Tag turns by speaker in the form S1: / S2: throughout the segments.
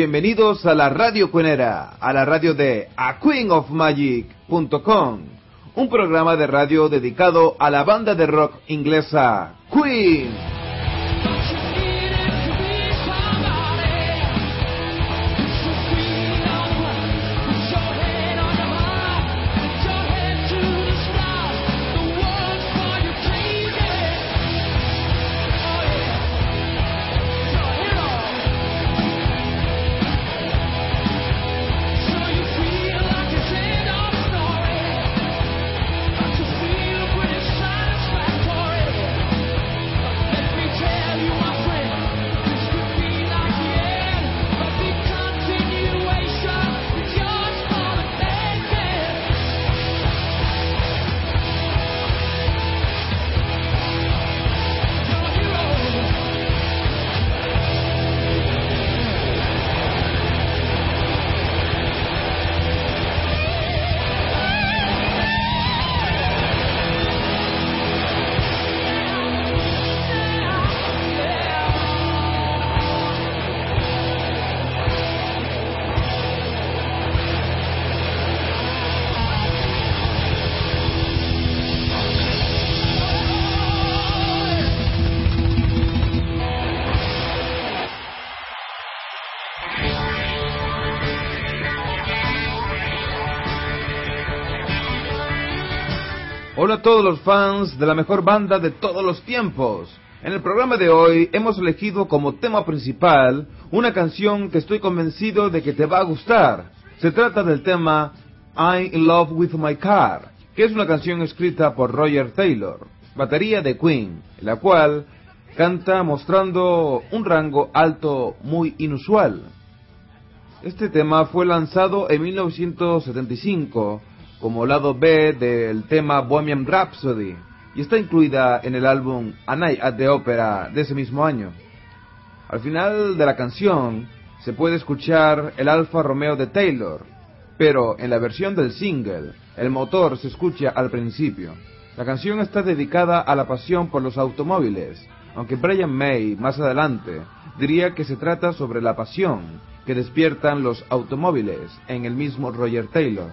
S1: bienvenidos a la Radio Cuenera, a la radio de aqueenofmagic.com, un programa de radio dedicado a la banda de rock inglesa Queen. A todos los fans de la mejor banda de todos los tiempos. En el programa de hoy hemos elegido como tema principal una canción que estoy convencido de que te va a gustar. Se trata del tema I'm in Love with My Car, que es una canción escrita por Roger Taylor, batería de Queen, la cual canta mostrando un rango alto muy inusual. Este tema fue lanzado en 1975 como lado B del tema Bohemian Rhapsody y está incluida en el álbum A Night at the Opera de ese mismo año. Al final de la canción se puede escuchar el Alfa Romeo de Taylor, pero en la versión del single el motor se escucha al principio. La canción está dedicada a la pasión por los automóviles, aunque Brian May más adelante diría que se trata sobre la pasión que despiertan los automóviles en el mismo Roger Taylor.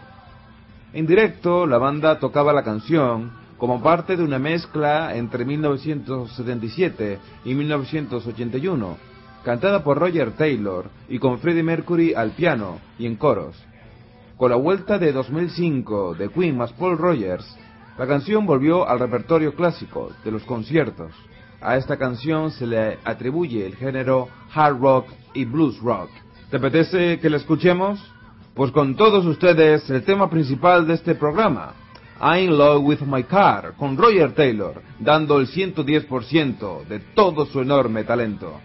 S1: En directo, la banda tocaba la canción como parte de una mezcla entre 1977 y 1981, cantada por Roger Taylor y con Freddie Mercury al piano y en coros. Con la vuelta de 2005 de Queen más Paul Rogers, la canción volvió al repertorio clásico de los conciertos. A esta canción se le atribuye el género hard rock y blues rock. ¿Te apetece que la escuchemos? Pues con todos ustedes el tema principal de este programa, I'm in Love with My Car, con Roger Taylor, dando el 110% de todo su enorme talento.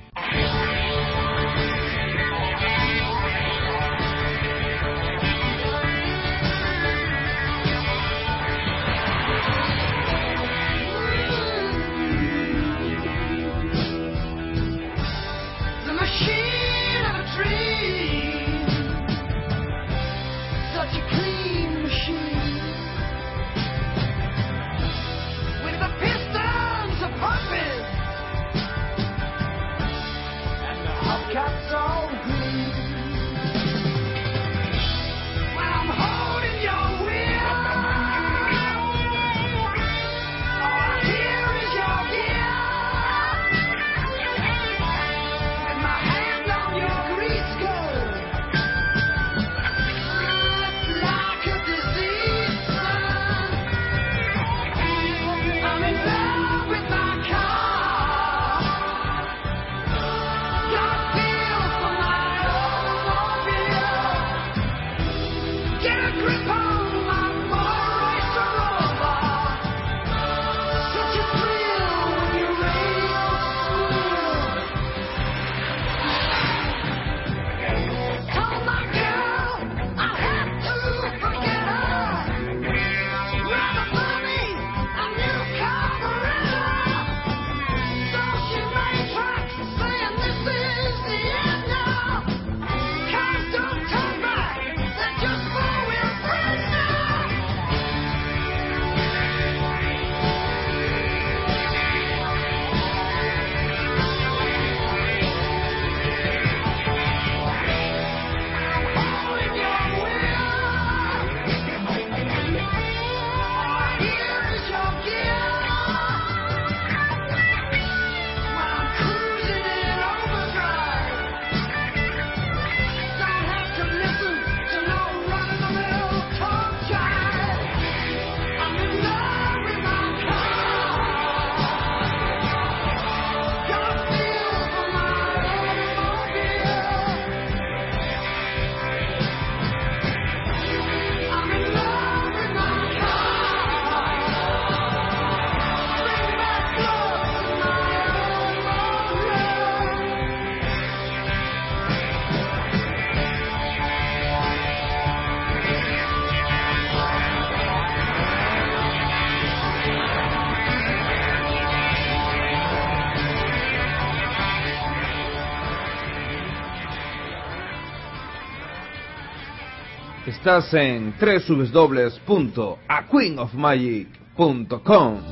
S2: Estás en www.aqueenofmagic.com.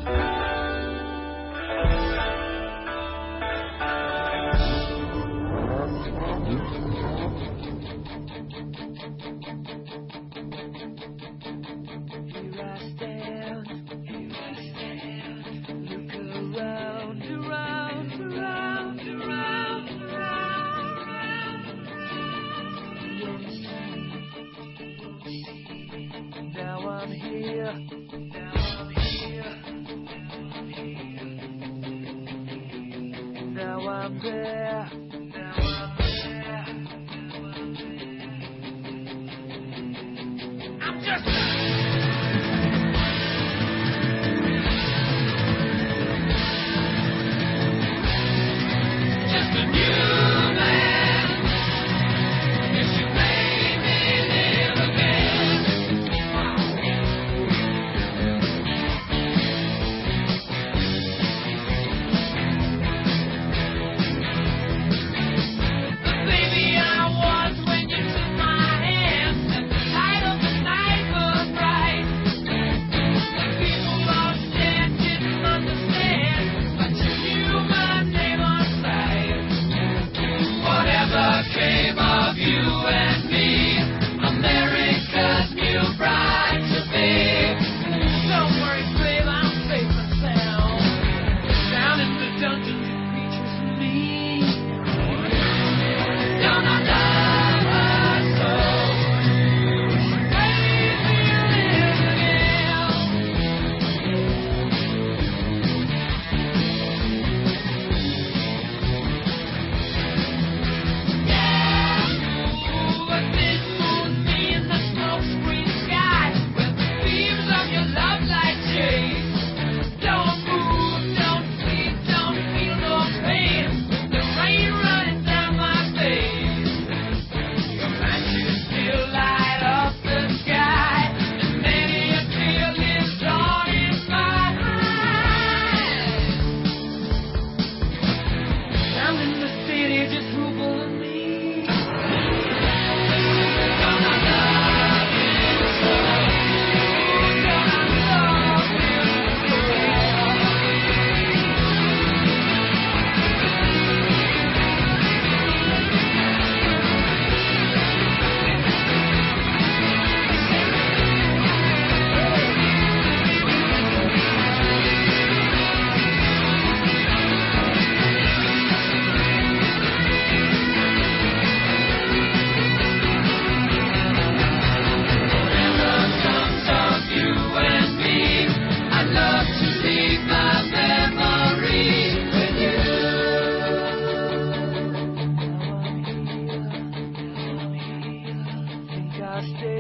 S2: Stay.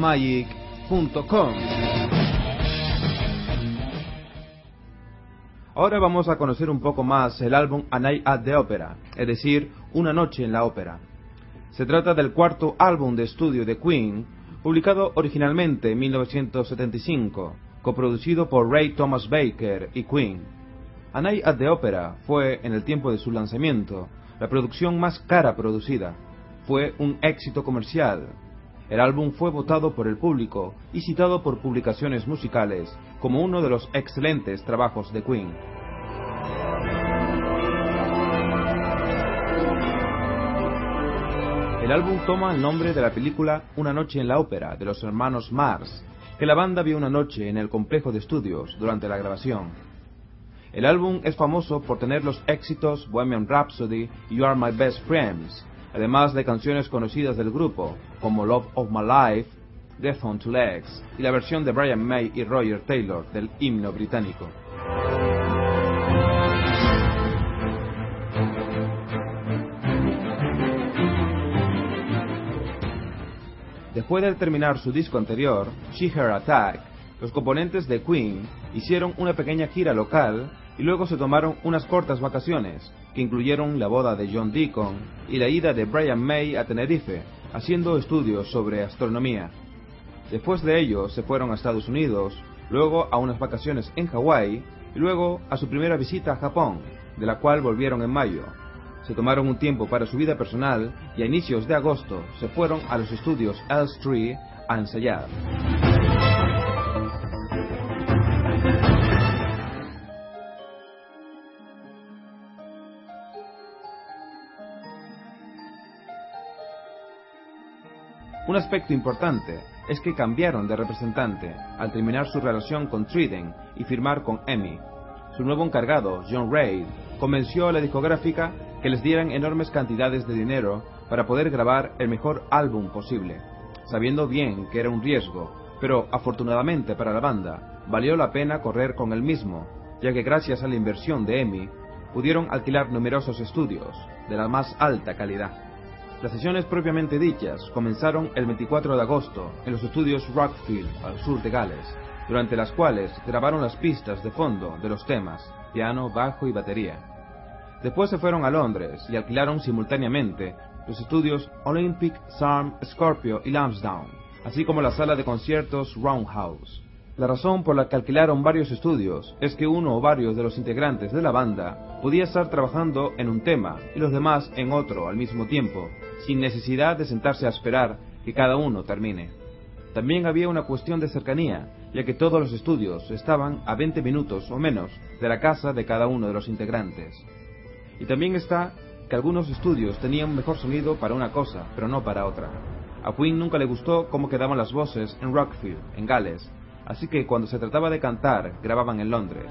S2: queenofmagic.com. Ahora vamos a conocer un poco más el álbum A Night at the Opera, es decir, Una noche en la ópera. Se trata del cuarto álbum de estudio de Queen, publicado originalmente en 1975, coproducido por Ray Thomas Baker y Queen. A Night at the Opera fue, en el tiempo de su lanzamiento, la producción más cara producida. Fue un éxito comercial, el álbum fue votado por el público y citado por publicaciones musicales como uno de los excelentes trabajos de Queen.
S1: El álbum toma el nombre de la película Una noche en la ópera de los hermanos Mars, que la banda vio una noche en el complejo de estudios durante la grabación. El álbum es famoso por tener los éxitos Bohemian Rhapsody y You Are My Best Friends, además de canciones conocidas del grupo como Love of My Life, Death on Two Legs y la versión de Brian May y Roger Taylor del himno británico. Después de terminar su disco anterior, She Her Attack, los componentes de Queen hicieron una pequeña gira local y luego se tomaron unas cortas vacaciones, que incluyeron la boda de John Deacon y la ida de Brian May a Tenerife, haciendo estudios sobre astronomía. Después de ello se fueron a Estados Unidos, luego a unas vacaciones en Hawái y luego a su primera visita a Japón, de la cual volvieron en mayo, se tomaron un tiempo para su vida personal y a inicios de agosto se fueron a los estudios Elstree a ensayar. Un aspecto importante es que cambiaron de representante al terminar su relación con Trident y firmar con EMI. Su nuevo encargado, John Reid, convenció a la discográfica que les dieran enormes cantidades de dinero para poder grabar el mejor álbum posible, sabiendo bien que era un riesgo, pero afortunadamente para la banda valió la pena correr con el mismo, ya que gracias a la inversión de EMI pudieron alquilar numerosos estudios de la más alta calidad. Las sesiones propiamente dichas comenzaron el 24 de agosto en los estudios Rockfield, al sur de Gales, durante las cuales grabaron las pistas de fondo de los temas, piano, bajo y batería. Después se fueron a Londres y alquilaron simultáneamente los estudios Olympic, Sarm, Scorpio y Lansdowne, así como la sala de conciertos Roundhouse. La razón por la que alquilaron varios estudios es que uno o varios de los integrantes de la banda podía estar trabajando en un tema y los demás en otro al mismo tiempo, sin necesidad de sentarse a esperar que cada uno termine. También había una cuestión de cercanía, ya que todos los estudios estaban a 20 minutos o menos de la casa de cada uno de los integrantes. Y también está que algunos estudios tenían mejor sonido para una cosa, pero no para otra. A Queen nunca le gustó cómo quedaban las voces en Rockfield, en Gales, así que cuando se trataba de cantar, grababan en Londres.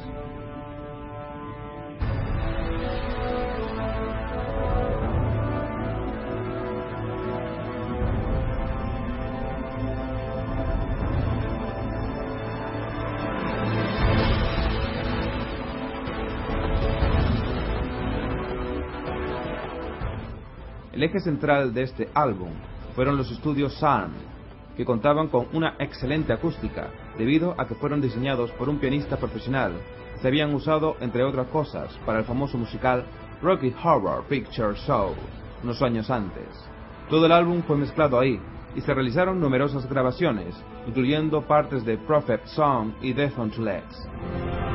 S1: El eje central de este álbum fueron los estudios Sarm, que contaban con una excelente acústica, debido a que fueron diseñados por un pianista profesional. Se habían usado, entre otras cosas, para el famoso musical Rocky Horror Picture Show, unos años antes. Todo el álbum fue mezclado ahí, y se realizaron numerosas grabaciones, incluyendo partes de Prophet Song y Death on Two Legs.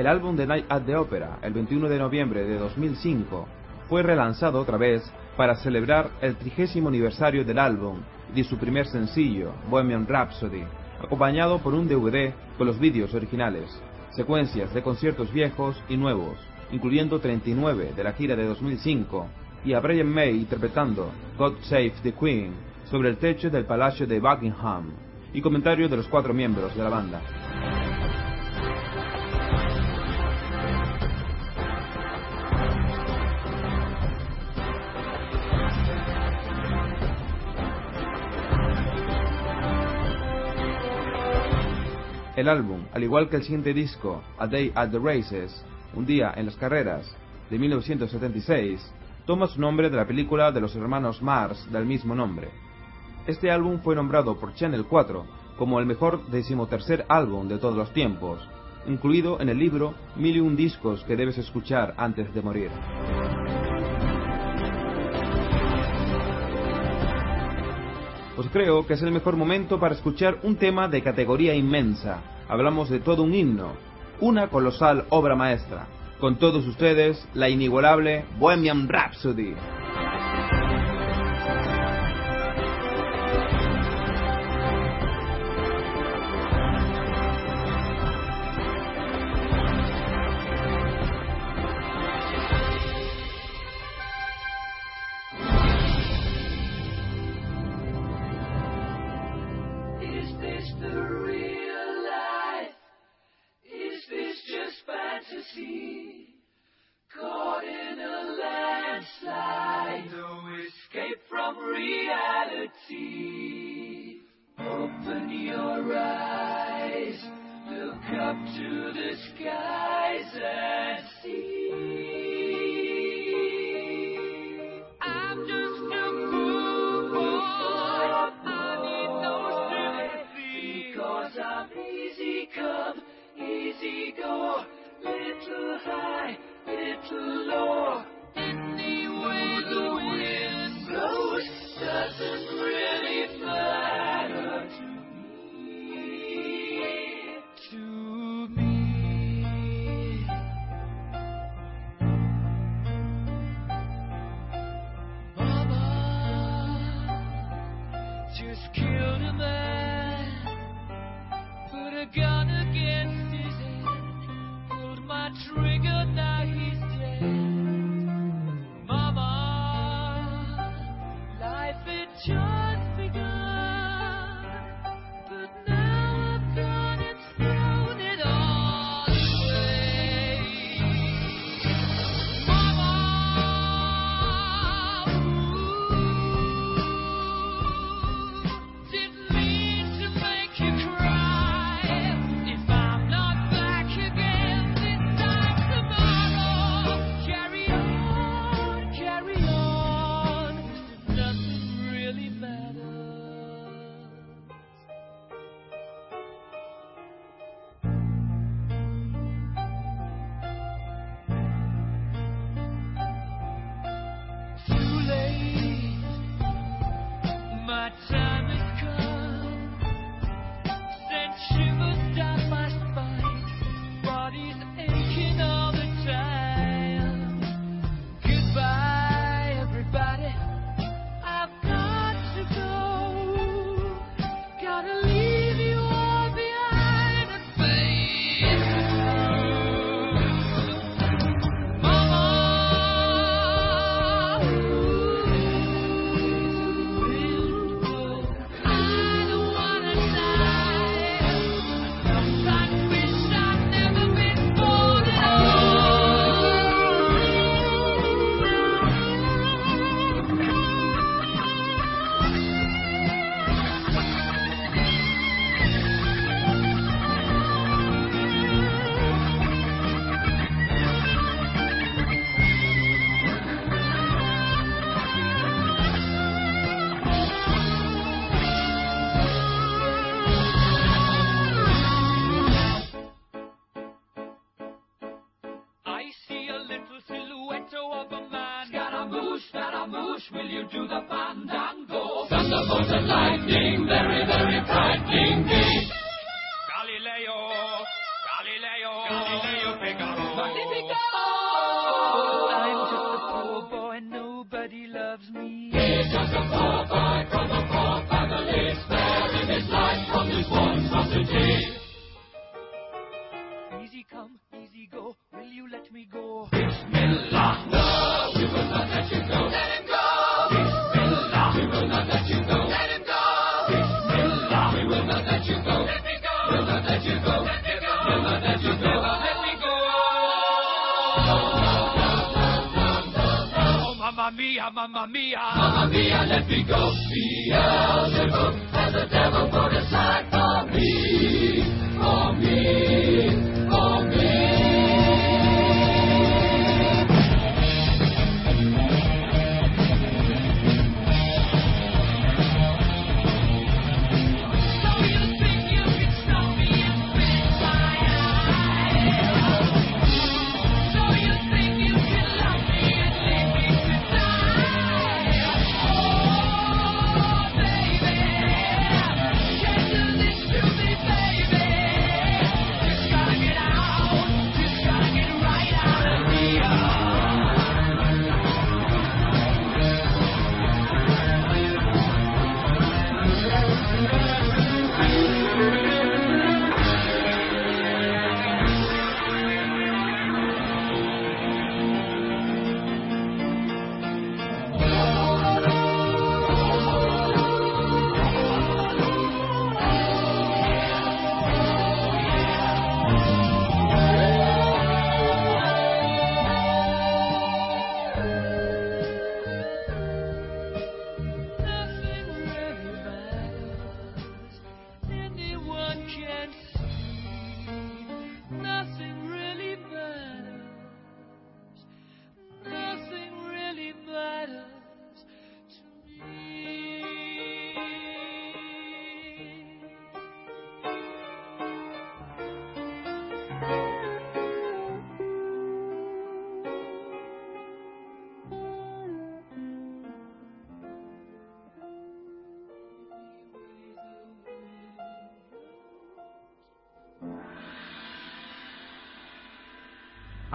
S1: El álbum de Night at the Opera, el 21 de noviembre de 2005, fue relanzado otra vez para celebrar el trigésimo aniversario del álbum y su primer sencillo, Bohemian Rhapsody, acompañado por un DVD con los vídeos originales, secuencias de conciertos viejos y nuevos, incluyendo 39 de la gira de 2005, y a Brian May interpretando God Save the Queen sobre el techo del Palacio de Buckingham, y comentarios de los cuatro miembros de la banda. El álbum, al igual que el siguiente disco, A Day at the Races, Un día en las carreras, de 1976, toma su nombre de la película de los hermanos Mars del mismo nombre. Este álbum fue nombrado por Channel 4 como el mejor decimotercer álbum de todos los tiempos, incluido en el libro Mil discos que debes escuchar antes de morir. Pues creo que es el mejor momento para escuchar un tema de categoría inmensa. Hablamos de todo un himno, una colosal obra maestra. Con todos ustedes, la inigualable Bohemian Rhapsody.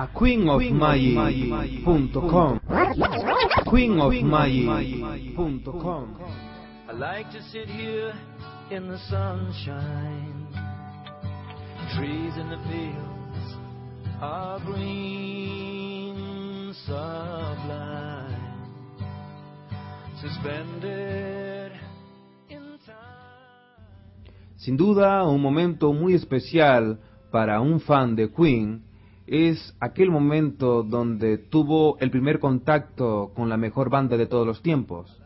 S1: A queenofmagic.com queenofmagic.com
S3: I like to sit here in the sunshine. Trees in the fields are green, sublime, suspended in time.
S1: Sin duda, un momento muy especial para un fan de Queen es aquel momento donde tuvo el primer contacto con la mejor banda de todos los tiempos.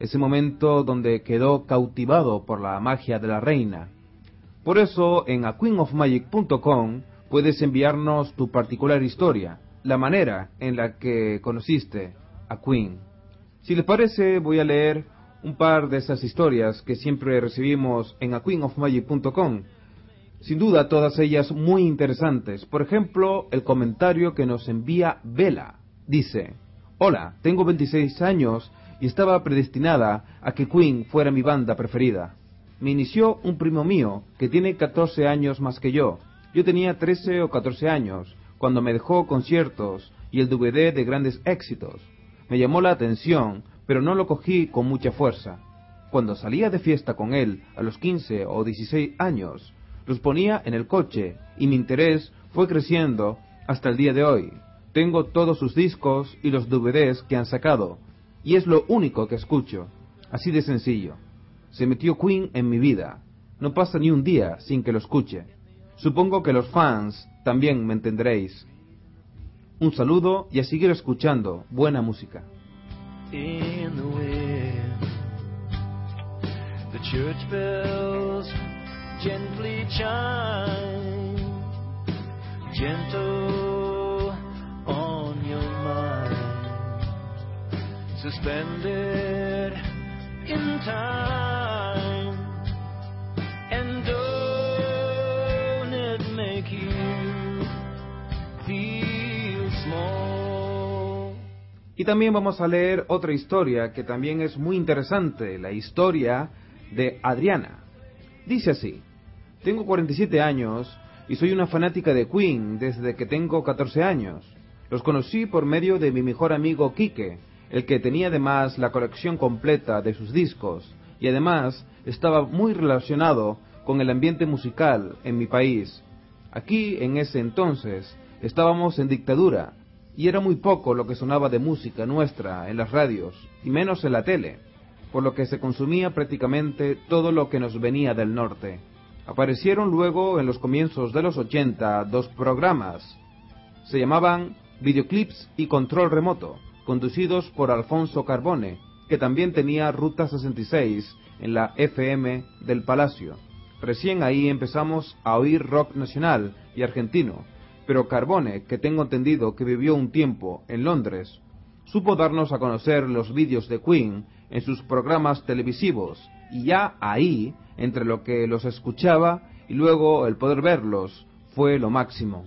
S1: Ese momento donde quedó cautivado por la magia de la reina. Por eso en aqueenofmagic.com puedes enviarnos tu particular historia, la manera en la que conociste a Queen. Si les parece, voy a leer un par de esas historias que siempre recibimos en aqueenofmagic.com sin duda, todas ellas muy interesantes. Por ejemplo, el comentario que nos envía Vela. Dice, Hola, tengo 26 años y estaba predestinada a que Queen fuera mi banda preferida. Me inició un primo mío que tiene 14 años más que yo. Yo tenía 13 o 14 años cuando me dejó conciertos y el DVD de grandes éxitos. Me llamó la atención, pero no lo cogí con mucha fuerza. Cuando salía de fiesta con él a los 15 o 16 años, los ponía en el coche y mi interés fue creciendo hasta el día de hoy. Tengo todos sus discos y los DVDs que han sacado y es lo único que escucho. Así de sencillo. Se metió Queen en mi vida. No pasa ni un día sin que lo escuche. Supongo que los fans también me entenderéis. Un saludo y a seguir escuchando buena música.
S3: Gently chime, gentle on your mind, suspended in time, and don't it make you feel small?
S1: Y también vamos a leer otra historia que también es muy interesante, la historia de Adriana. Dice así, tengo 47 años y soy una fanática de Queen desde que tengo 14 años. Los conocí por medio de mi mejor amigo Quique, el que tenía además la colección completa de sus discos y además estaba muy relacionado con el ambiente musical en mi país. Aquí, en ese entonces, estábamos en dictadura y era muy poco lo que sonaba de música nuestra en las radios y menos en la tele, por lo que se consumía prácticamente todo lo que nos venía del norte. Aparecieron luego en los comienzos de los 80 dos programas. Se llamaban Videoclips y Control Remoto, conducidos por Alfonso Carbone, que también tenía Ruta 66 en la FM del Palacio. Recién ahí empezamos a oír rock nacional y argentino, pero Carbone, que tengo entendido que vivió un tiempo en Londres, supo darnos a conocer los vídeos de Queen en sus programas televisivos, y ya ahí entre lo que los escuchaba y luego el poder verlos fue lo máximo.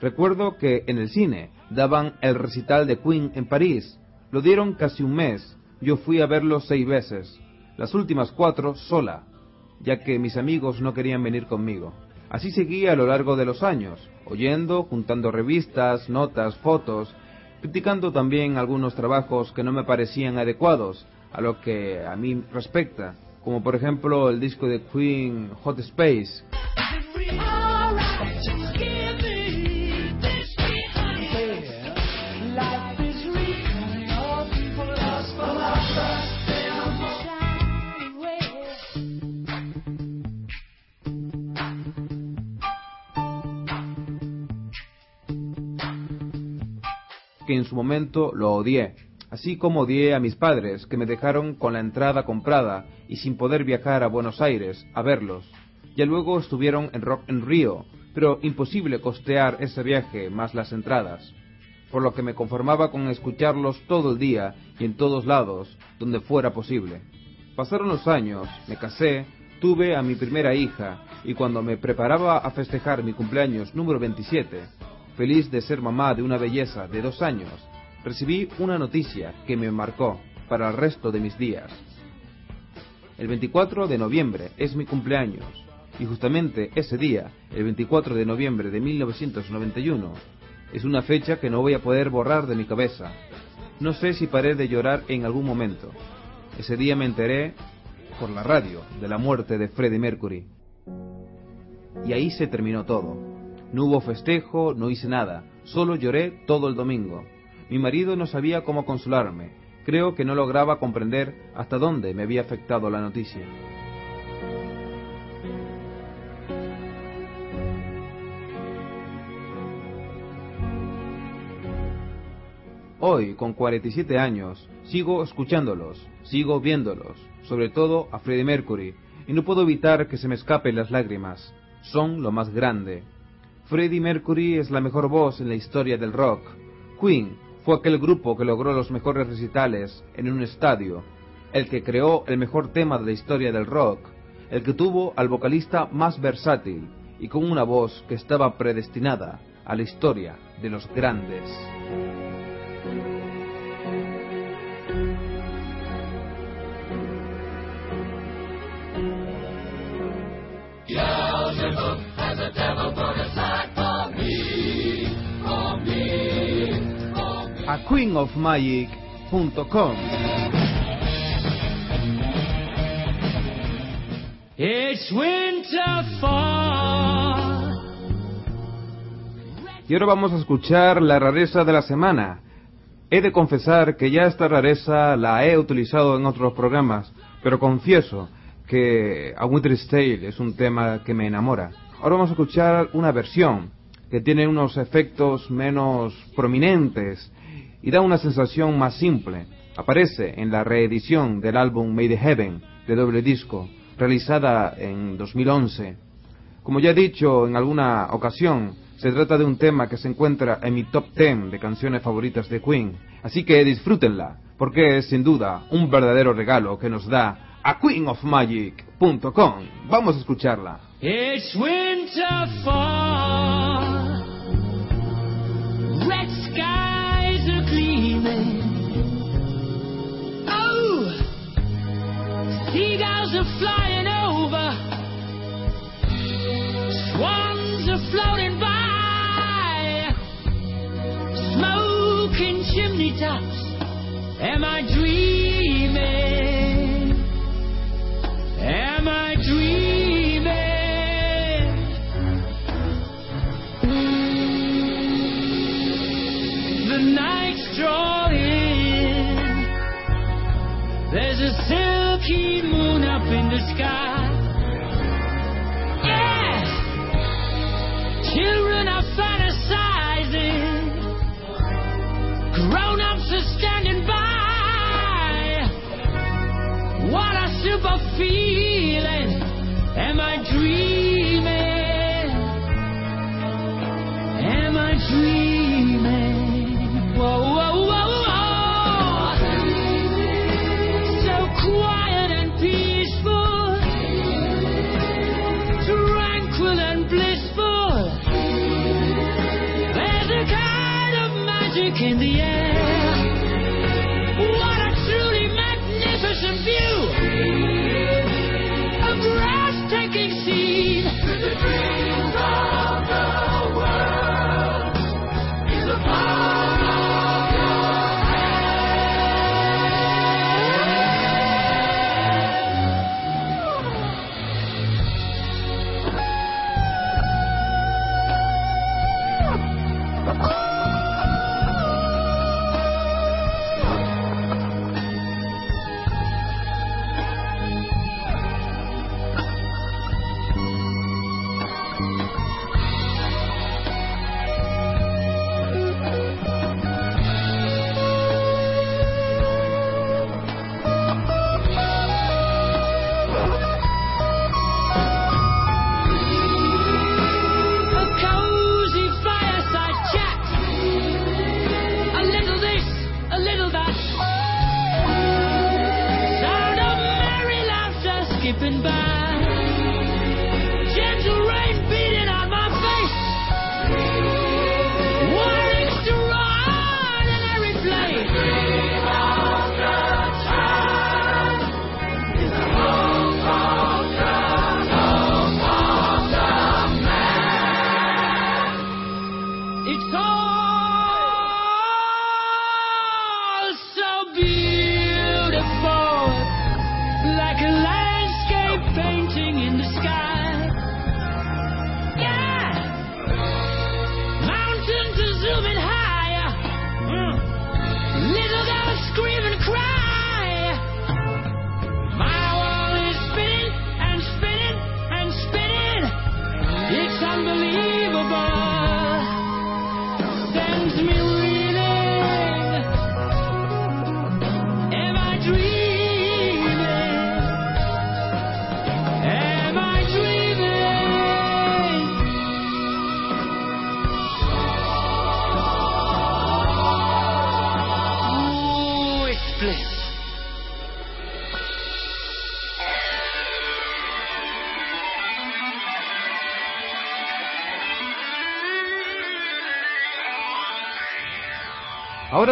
S1: Recuerdo que en el cine daban el recital de Queen en París. Lo dieron casi un mes. Yo fui a verlo seis veces. Las últimas cuatro sola, ya que mis amigos no querían venir conmigo. Así seguí a lo largo de los años, oyendo, juntando revistas, notas, fotos, criticando también algunos trabajos que no me parecían adecuados a lo que a mí respecta, como por ejemplo el disco de Queen Hot Space. que en su momento lo odié así como odié a mis padres, que me dejaron con la entrada comprada y sin poder viajar a Buenos Aires a verlos. Ya luego estuvieron en Rock en Río, pero imposible costear ese viaje más las entradas, por lo que me conformaba con escucharlos todo el día y en todos lados, donde fuera posible. Pasaron los años, me casé, tuve a mi primera hija y cuando me preparaba a festejar mi cumpleaños número 27, feliz de ser mamá de una belleza de dos años, recibí una noticia que me marcó para el resto de mis días. El 24 de noviembre es mi cumpleaños y justamente ese día, el 24 de noviembre de 1991, es una fecha que no voy a poder borrar de mi cabeza. No sé si paré de llorar en algún momento. Ese día me enteré por la radio de la muerte de Freddie Mercury. Y ahí se terminó todo. No hubo festejo, no hice nada, solo lloré todo el domingo. Mi marido no sabía cómo consolarme. Creo que no lograba comprender hasta dónde me había afectado la noticia. Hoy, con 47 años, sigo escuchándolos, sigo viéndolos, sobre todo a Freddie Mercury, y no puedo evitar que se me escapen las lágrimas. Son lo más grande. Freddie Mercury es la mejor voz en la historia del rock. Queen fue aquel grupo que logró los mejores recitales en un estadio, el que creó el mejor tema de la historia del rock, el que tuvo al vocalista más versátil y con una voz que estaba predestinada a la historia de los grandes. queenofmagic.com.
S2: It's winter fall.
S1: Y ahora vamos a escuchar la rareza de la semana. He de confesar que ya esta rareza la he utilizado en otros programas, pero confieso que A Winter's Tale es un tema que me enamora. Ahora vamos a escuchar una versión que tiene unos efectos menos prominentes y da una sensación más simple. Aparece en la reedición del álbum Made in Heaven de doble disco, realizada en 2011. Como ya he dicho en alguna ocasión, se trata de un tema que se encuentra en mi top 10 de canciones favoritas de Queen, así que disfrútenla, porque es sin duda un verdadero regalo que nos da a queenofmagic.com. Vamos a escucharla.
S2: It's winter fall. Red skies are flying over. Swans are floating by. Smoking chimney tops. Am I dreaming? Am I dreaming? The nights draw in. There's a silky moon up in the sky.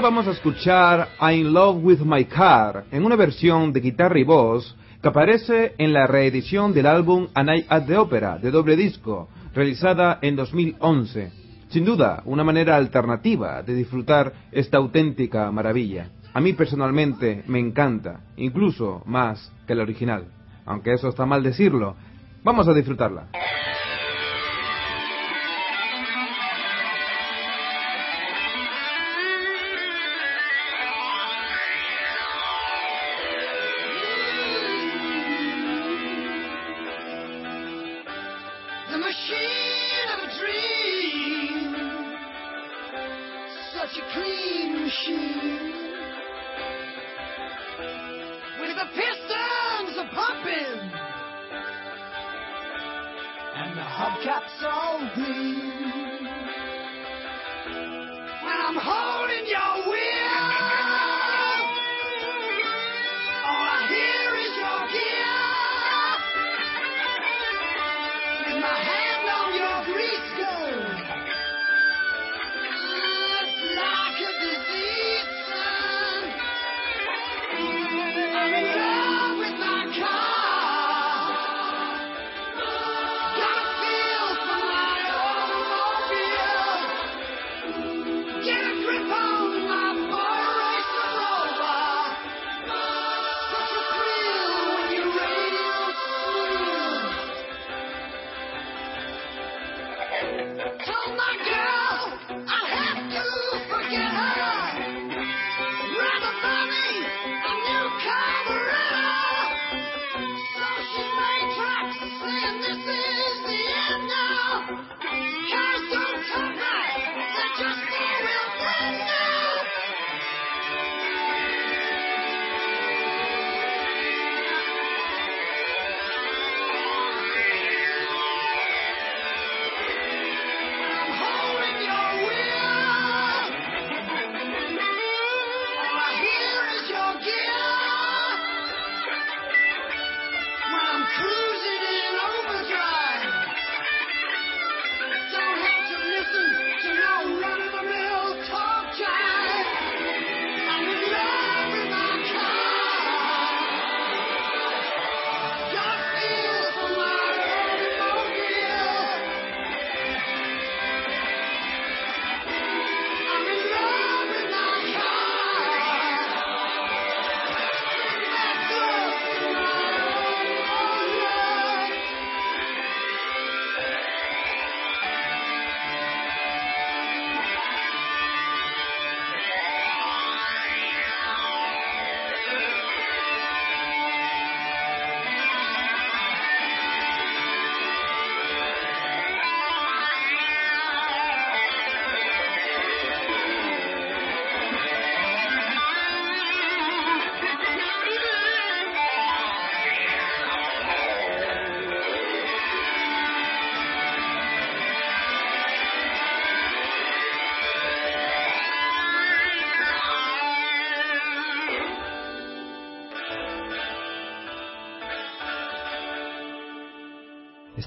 S3: vamos a escuchar I'm in Love With My Car en una versión de guitarra y voz que aparece en la reedición del álbum A Night at the Opera de doble disco, realizada en 2011. Sin duda, una manera alternativa de disfrutar esta auténtica maravilla. A mí personalmente me encanta, incluso más que la original. Aunque eso está mal decirlo, vamos a disfrutarla.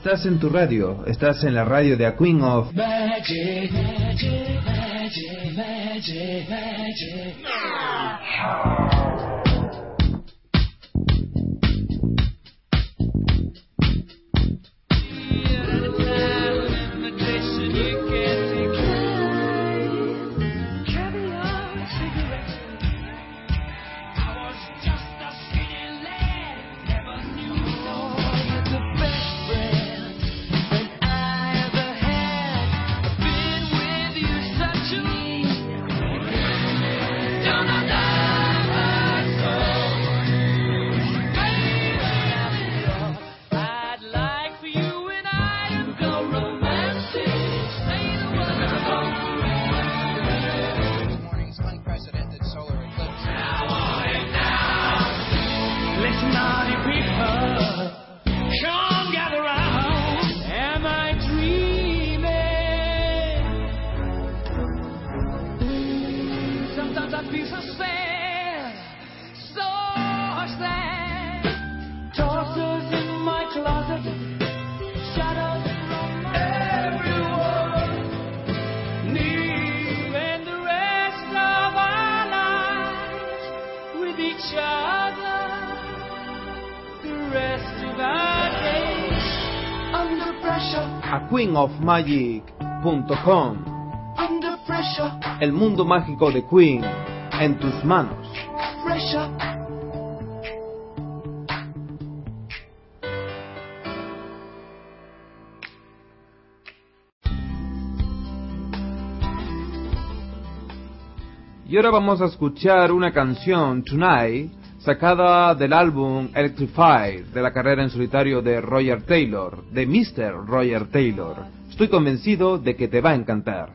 S3: estás en tu radio, estás en la radio de A Queen of...
S2: Magic, ah. till I
S1: die. queenofmagic.com. El mundo mágico de Queen en tus manos. Y ahora vamos a escuchar una canción, Tonight, sacada del álbum Electrified, de la carrera en solitario de Roger Taylor, de Mr. Roger Taylor. Estoy convencido de que te va a encantar.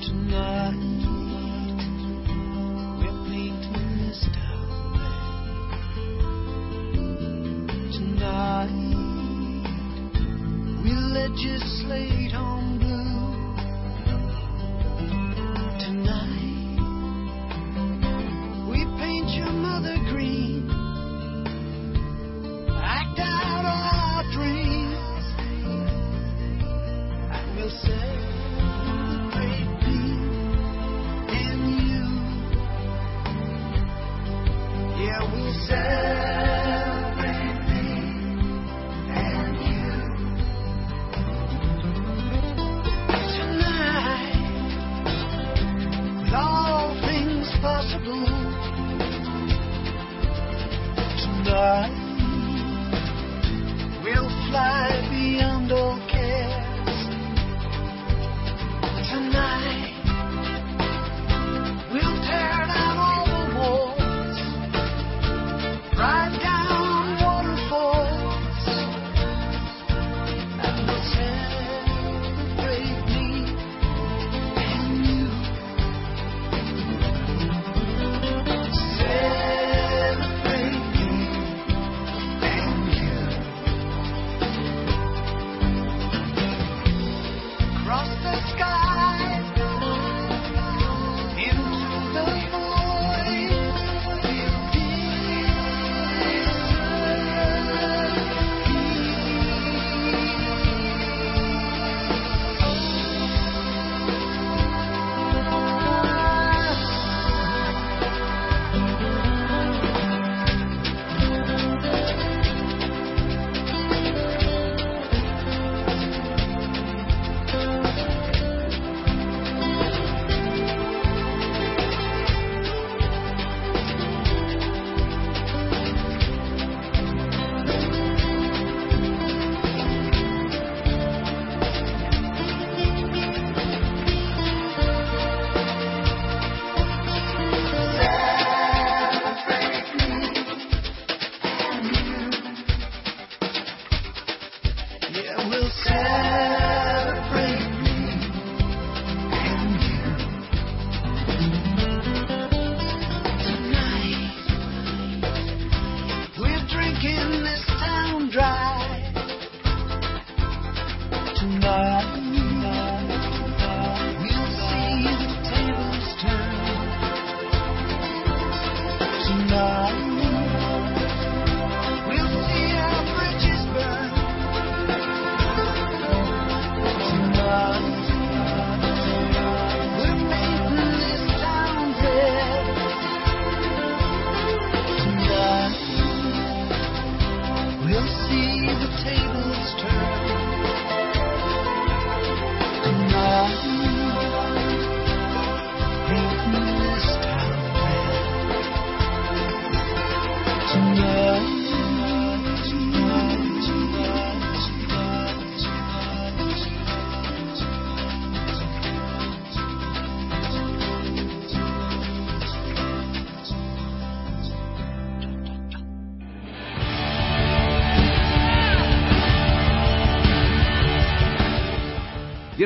S3: Tonight, we're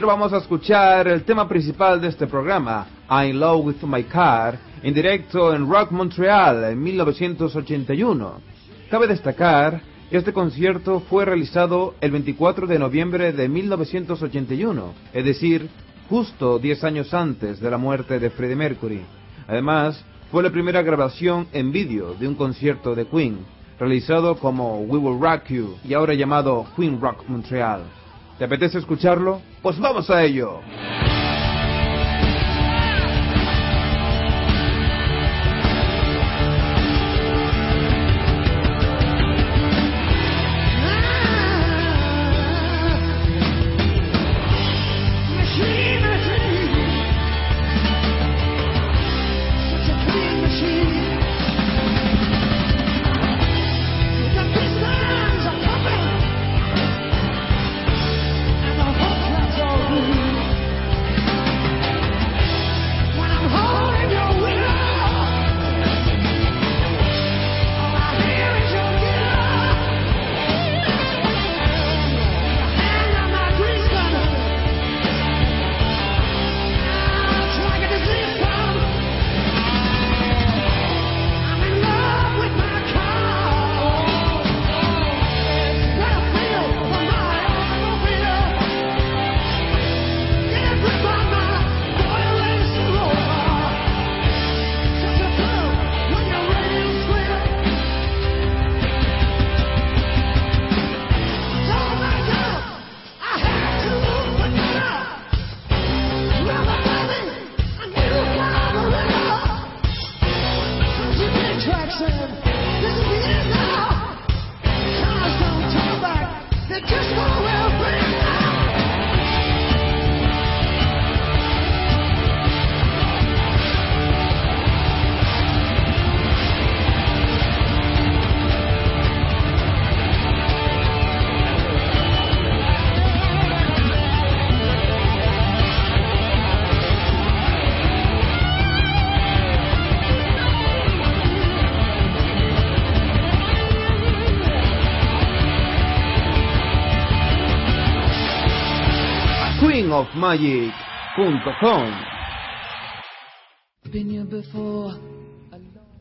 S1: vamos a escuchar el tema principal de este programa, I'm in Love with My Car, en directo en Rock Montreal en 1981. Cabe destacar que este concierto fue realizado el 24 de noviembre de 1981, es decir, justo 10 años antes de la muerte de Freddie Mercury. Además, fue la primera grabación en vídeo de un concierto de Queen, realizado como We Will Rock You y ahora llamado Queen Rock Montreal. ¿Te apetece escucharlo? Pues vamos a ello.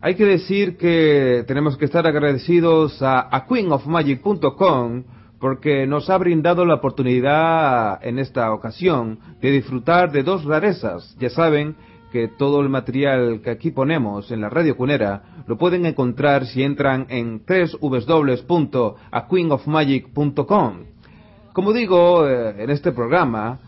S1: Hay que decir que tenemos que estar agradecidos a, a queenofmagic.com porque nos ha brindado la oportunidad en esta ocasión de disfrutar de dos rarezas. Ya saben que todo el material que aquí ponemos en la radio cunera lo pueden encontrar si entran en www.aqueenofmagic.com. Como digo, eh, en este programa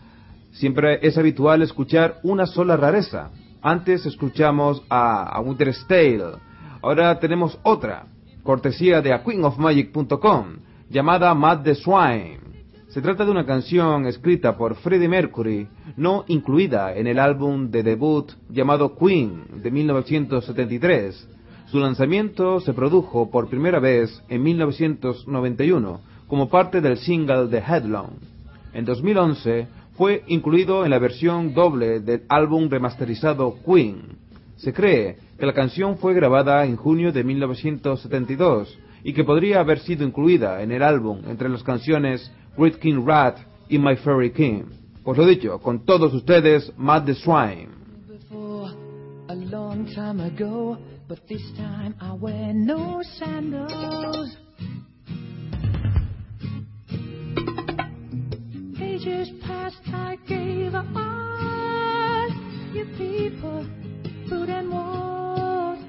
S1: siempre es habitual escuchar una sola rareza. Antes escuchamos a, a Winter's Tale. Ahora tenemos otra, cortesía de aqueenofmagic.com, llamada Mad the Swine. Se trata de una canción escrita por Freddie Mercury, no incluida en el álbum de debut llamado Queen de 1973. Su lanzamiento se produjo por primera vez en 1991 como parte del single The Headlong. En 2011 fue incluido en la versión doble del álbum remasterizado Queen. Se cree que la canción fue grabada en junio de 1972 y que podría haber sido incluida en el álbum entre las canciones Great King Rat y My Fairy King. Pues lo dicho, con todos ustedes, Matt the Swine.
S2: A. Ages past, I gave up you people food and water.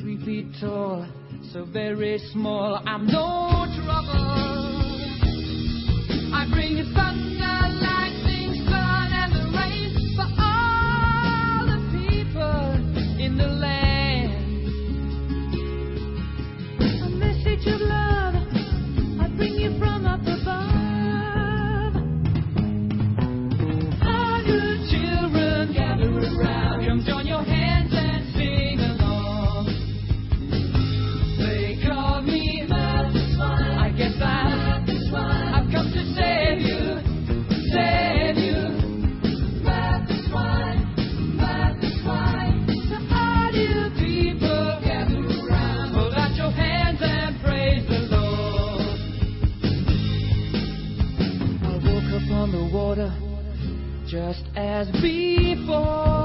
S2: Three feet tall, so very small. I'm no trouble. I bring you thunder, as before.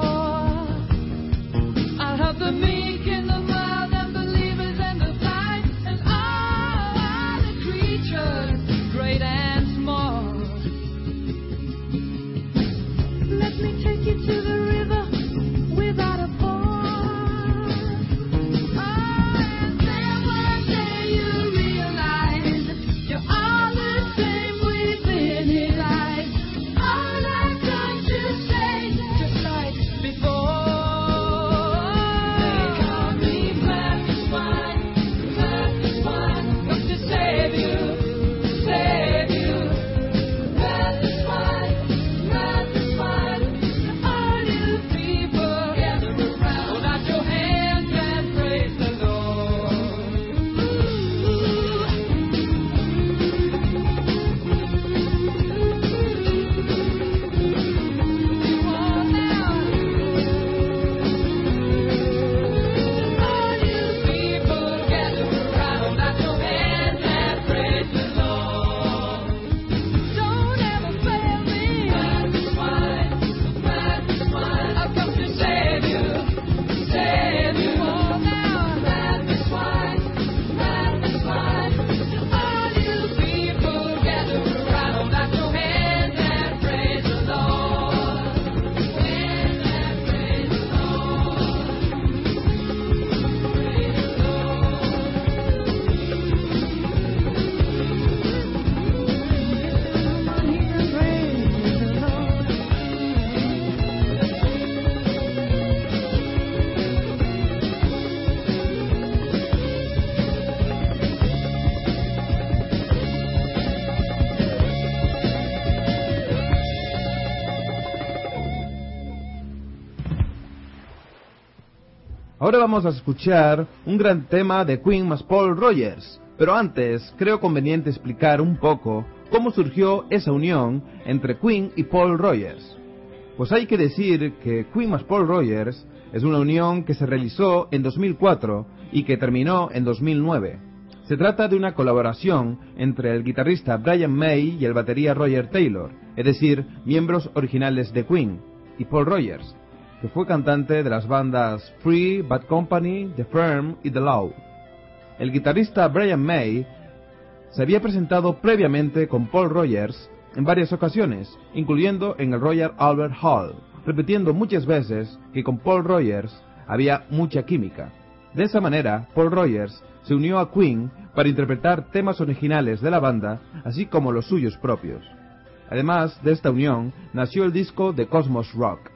S1: Ahora vamos a escuchar un gran tema de Queen más Paul Rogers. Pero antes, creo conveniente explicar un poco cómo surgió esa unión entre Queen y Paul Rogers. Pues hay que decir que Queen más Paul Rogers es una unión que se realizó en 2004 y que terminó en 2009. Se trata de una colaboración entre el guitarrista Brian May y el batería Roger Taylor, es decir, miembros originales de Queen, y Paul Rogers, que fue cantante de las bandas Free, Bad Company, The Firm y The Law. El guitarrista Brian May se había presentado previamente con Paul Rogers en varias ocasiones, incluyendo en el Royal Albert Hall, repitiendo muchas veces que con Paul Rogers había mucha química. De esa manera, Paul Rogers se unió a Queen para interpretar temas originales de la banda, así como los suyos propios. Además de esta unión, nació el disco de Cosmos Rock.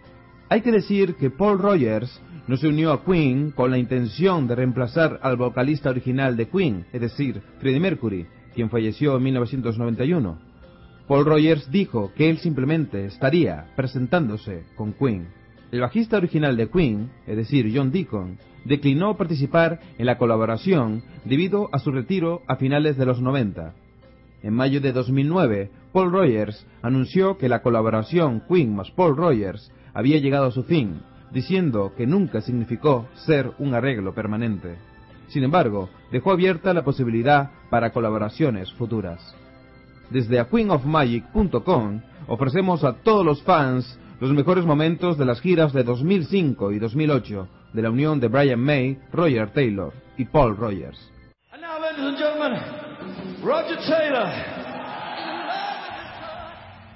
S1: Hay que decir que Paul Rogers no se unió a Queen con la intención de reemplazar al vocalista original de Queen, es decir, Freddie Mercury, quien falleció en 1991. Paul Rogers dijo que él simplemente estaría presentándose con Queen. El bajista original de Queen, es decir, John Deacon, declinó participar en la colaboración debido a su retiro a finales de los 90. En mayo de 2009, Paul Rogers anunció que la colaboración Queen más Paul Rogers había llegado a su fin, diciendo que nunca significó ser un arreglo permanente. Sin embargo, dejó abierta la posibilidad para colaboraciones futuras. Desde aqueenofmagic.com ofrecemos a todos los fans los mejores momentos de las giras de 2005 y 2008 de la unión de Brian May, Roger Taylor y Paul Rogers.
S4: And now,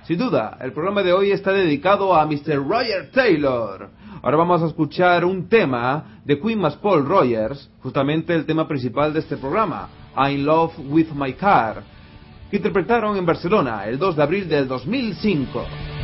S1: Sin duda, el programa de hoy está dedicado a Mr. Roger Taylor. Ahora vamos a escuchar un tema de Queen más Paul Rogers, justamente el tema principal de este programa, I'm in Love with My Car, que interpretaron en Barcelona el 2 de abril del 2005.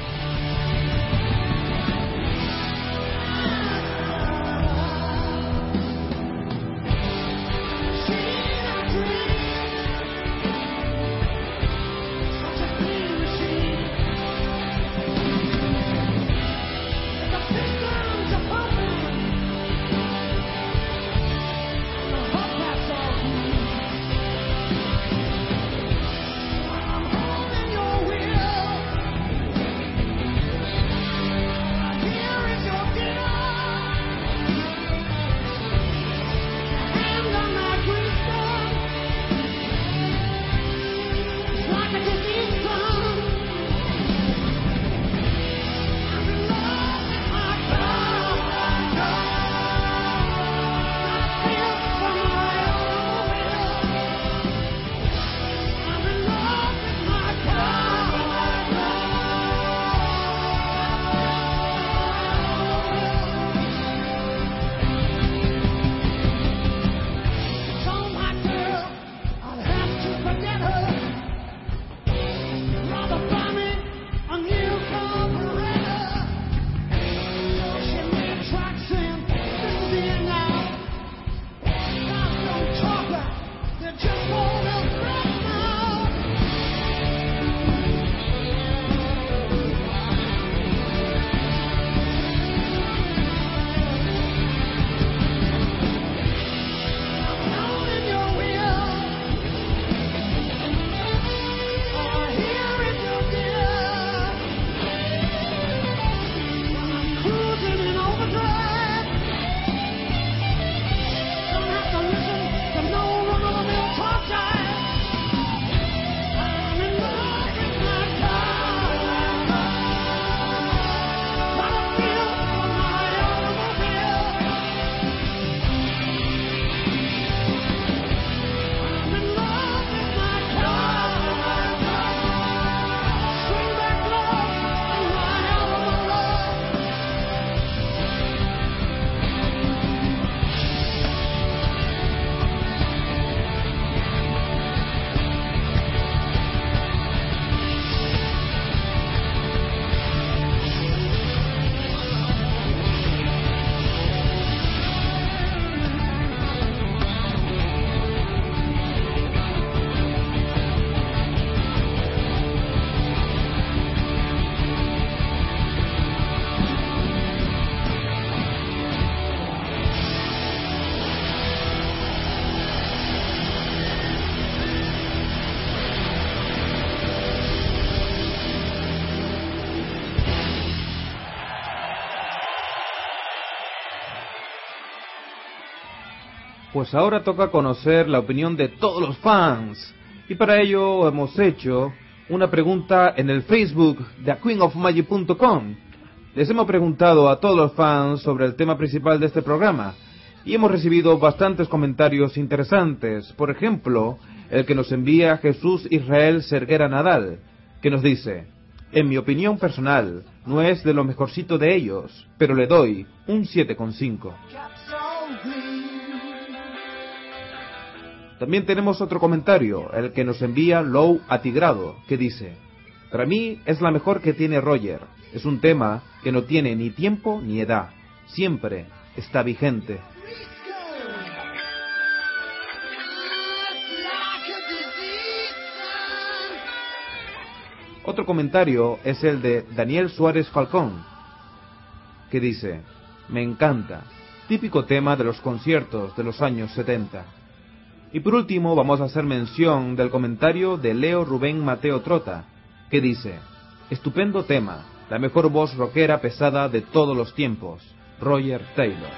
S1: Pues ahora toca conocer la opinión de todos los fans. Y para ello hemos hecho una pregunta en el Facebook de queenofmagic.com. Les hemos preguntado a todos los fans sobre el tema principal de este programa y hemos recibido bastantes comentarios interesantes. Por ejemplo, el que nos envía Jesús Israel Serguera Nadal, que nos dice, en mi opinión personal, no es de lo mejorcito de ellos, pero le doy un 7,5. También tenemos otro comentario, el que nos envía Low Atigrado, que dice, para mí es la mejor que tiene Roger. Es un tema que no tiene ni tiempo ni edad. Siempre está vigente. Otro comentario es el de Daniel Suárez Falcón, que dice, me encanta, típico tema de los conciertos de los años 70. Y por último vamos a hacer mención del comentario de Leo Rubén Mateo Trota, que dice, estupendo tema, la mejor voz rockera pesada de todos los tiempos, Roger Taylor.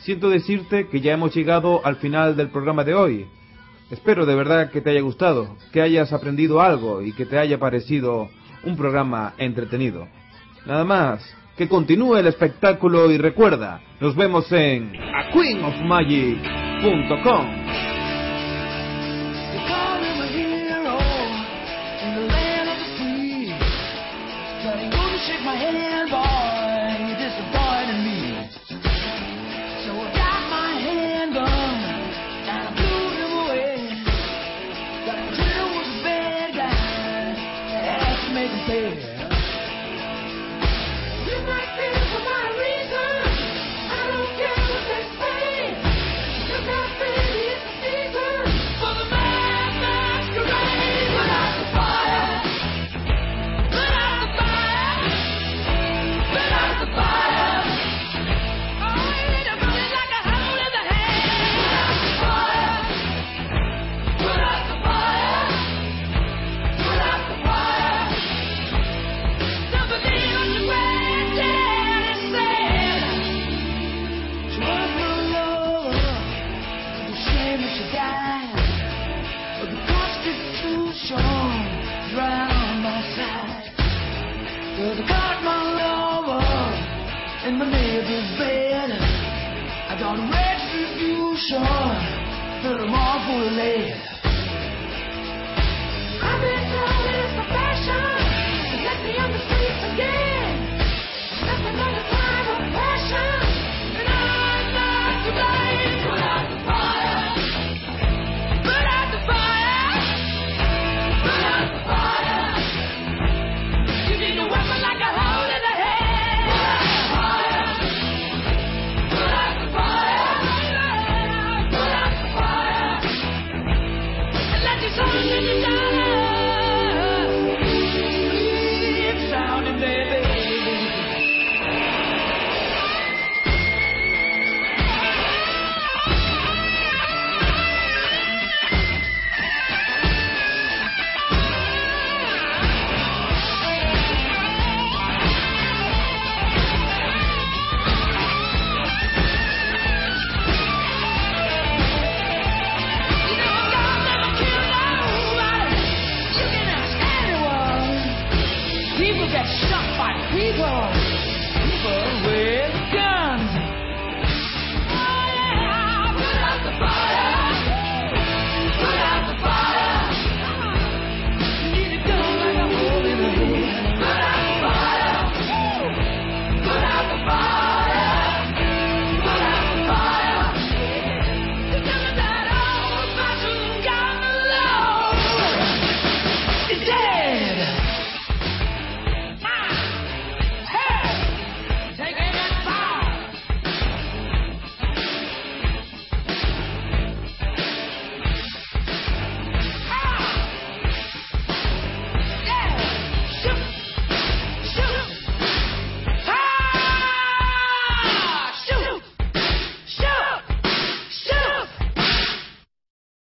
S1: Siento decirte que ya hemos llegado al final del programa de hoy. Espero de verdad que te haya gustado, que hayas aprendido algo y que te haya parecido un programa entretenido. Nada más, que continúe el espectáculo y recuerda, nos vemos en aqueenofmagic.com.